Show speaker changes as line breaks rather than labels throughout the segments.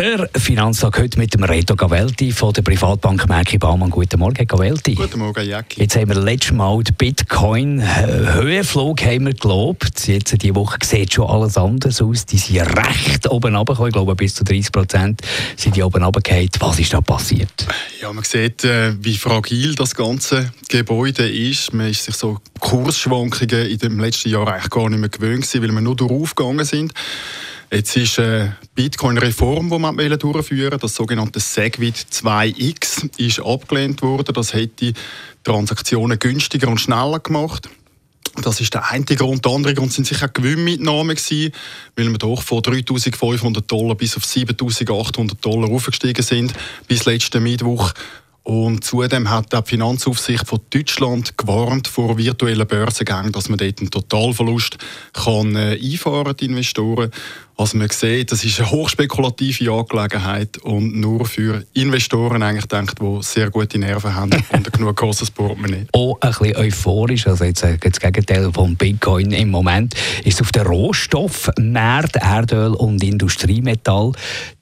der Finanztag heute mit dem Reto Gavelti von der Privatbank Merki Baumann. Guten Morgen, Gavelti.
Guten Morgen, Jacki.
Jetzt haben wir letztes Mal den Bitcoin-Höhenflug haben wir gelobt. Jetzt diese Woche sieht schon alles anders aus. Die sind recht oben runtergekommen. Ich glaube, bis zu 30 Prozent sind die oben runtergefallen. Was ist da passiert?
Ja, man sieht, äh, wie fragil das ganze Gebäude ist. Man ist sich so Kursschwankungen in dem letzten Jahr eigentlich gar nicht mehr gewöhnt gewesen, weil wir nur durchgegangen sind. Jetzt ist eine Bitcoin-Reform, die man durchführen Das sogenannte Segwit 2x ist abgelehnt worden. Das hätte Transaktionen günstiger und schneller gemacht. Das ist der eine Grund. Der andere Grund sind sicher Gewinnmitnahmen gewesen, weil wir doch von 3.500 Dollar bis auf 7.800 Dollar aufgestiegen sind bis letzten Mittwoch. Und zudem hat die Finanzaufsicht von Deutschland gewarnt vor virtuellen Börsengängen, dass man dort einen Totalverlust kann, äh, einfahren die Investoren. Also man sieht, das ist eine hochspekulative Angelegenheit und nur für Investoren eigentlich denkt, die sehr gute Nerven haben und genug grosses Portemonnaie.
Auch ein bisschen euphorisch, also jetzt äh, das Gegenteil von Bitcoin im Moment, ist auf der Rohstoffmärkte, Erdöl und Industriemetall,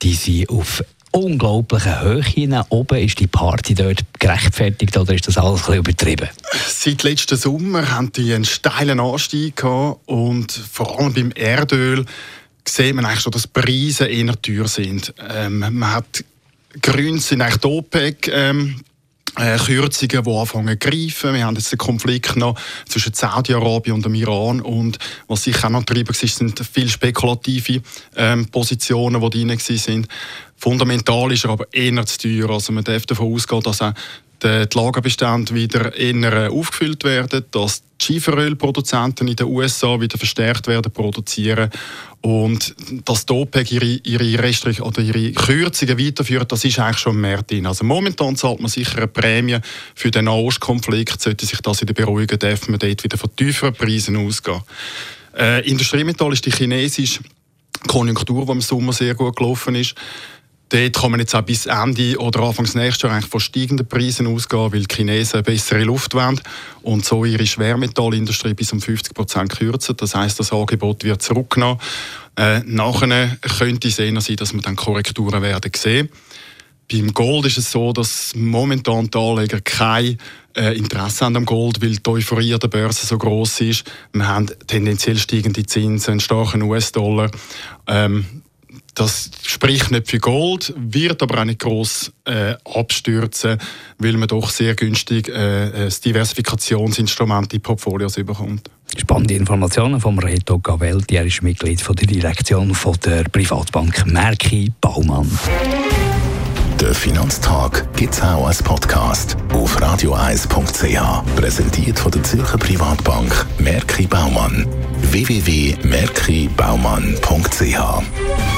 die sind auf unglaublichen Höhen oben. Ist die Party dort gerechtfertigt oder ist das alles ein übertrieben?
Seit letzten Sommer haben die einen steilen Anstieg und vor allem beim Erdöl sieht man eigentlich schon, dass Preise eher teuer sind. Ähm, man hat Gründe sind eigentlich die OPEC ähm, äh, Kürzungen, die anfangen zu greifen. Wir haben jetzt den Konflikt noch zwischen Saudi-Arabien und dem Iran und was sicher auch noch getrieben war, sind viele spekulative ähm, Positionen, die drin sind. Fundamental ist er aber eher zu teuer. Also man darf davon ausgehen, dass auch die Lagerbestände wieder eher äh, aufgefüllt werden, dass die Schieferölproduzenten in den USA wieder verstärkt werden produzieren und dass die OPEC ihre, ihre, Restrik oder ihre Kürzungen weiterführt, das ist eigentlich schon im März drin. Also momentan zahlt man sicher eine Prämie für den Nahostkonflikt. Sollte sich das wieder beruhigen, darf man dort wieder von tieferen Preisen ausgehen. Äh, Industriemetall ist die chinesische Konjunktur, die im Sommer sehr gut gelaufen ist. Dort kann man jetzt auch bis Ende oder Anfangs nächstes Jahr eigentlich von steigenden Preisen ausgehen, weil die Chinesen bessere Luft wollen und so ihre Schwermetallindustrie bis um 50 Prozent kürzen. Das heißt, das Angebot wird zurückgenommen. Äh, nachher könnte es eher sein, dass wir dann Korrekturen werden sehen. Beim Gold ist es so, dass momentan die Anleger kein äh, Interesse haben am Gold, weil die Euphorie an der Börse so groß ist. Wir haben tendenziell steigende Zinsen, einen starken US-Dollar. Ähm, das spricht nicht für Gold, wird aber auch nicht gross äh, abstürzen, weil man doch sehr günstig äh, das Diversifikationsinstrument in Portfolios bekommt.
Spannende Informationen vom Reto Gavelti. Er ist Mitglied von der Direktion von der Privatbank Merki Baumann.
Der Finanztag gibt es auch als Podcast auf radioeis.ch. Präsentiert von der Zürcher Privatbank Merki Baumann. www.merkibaumann.ch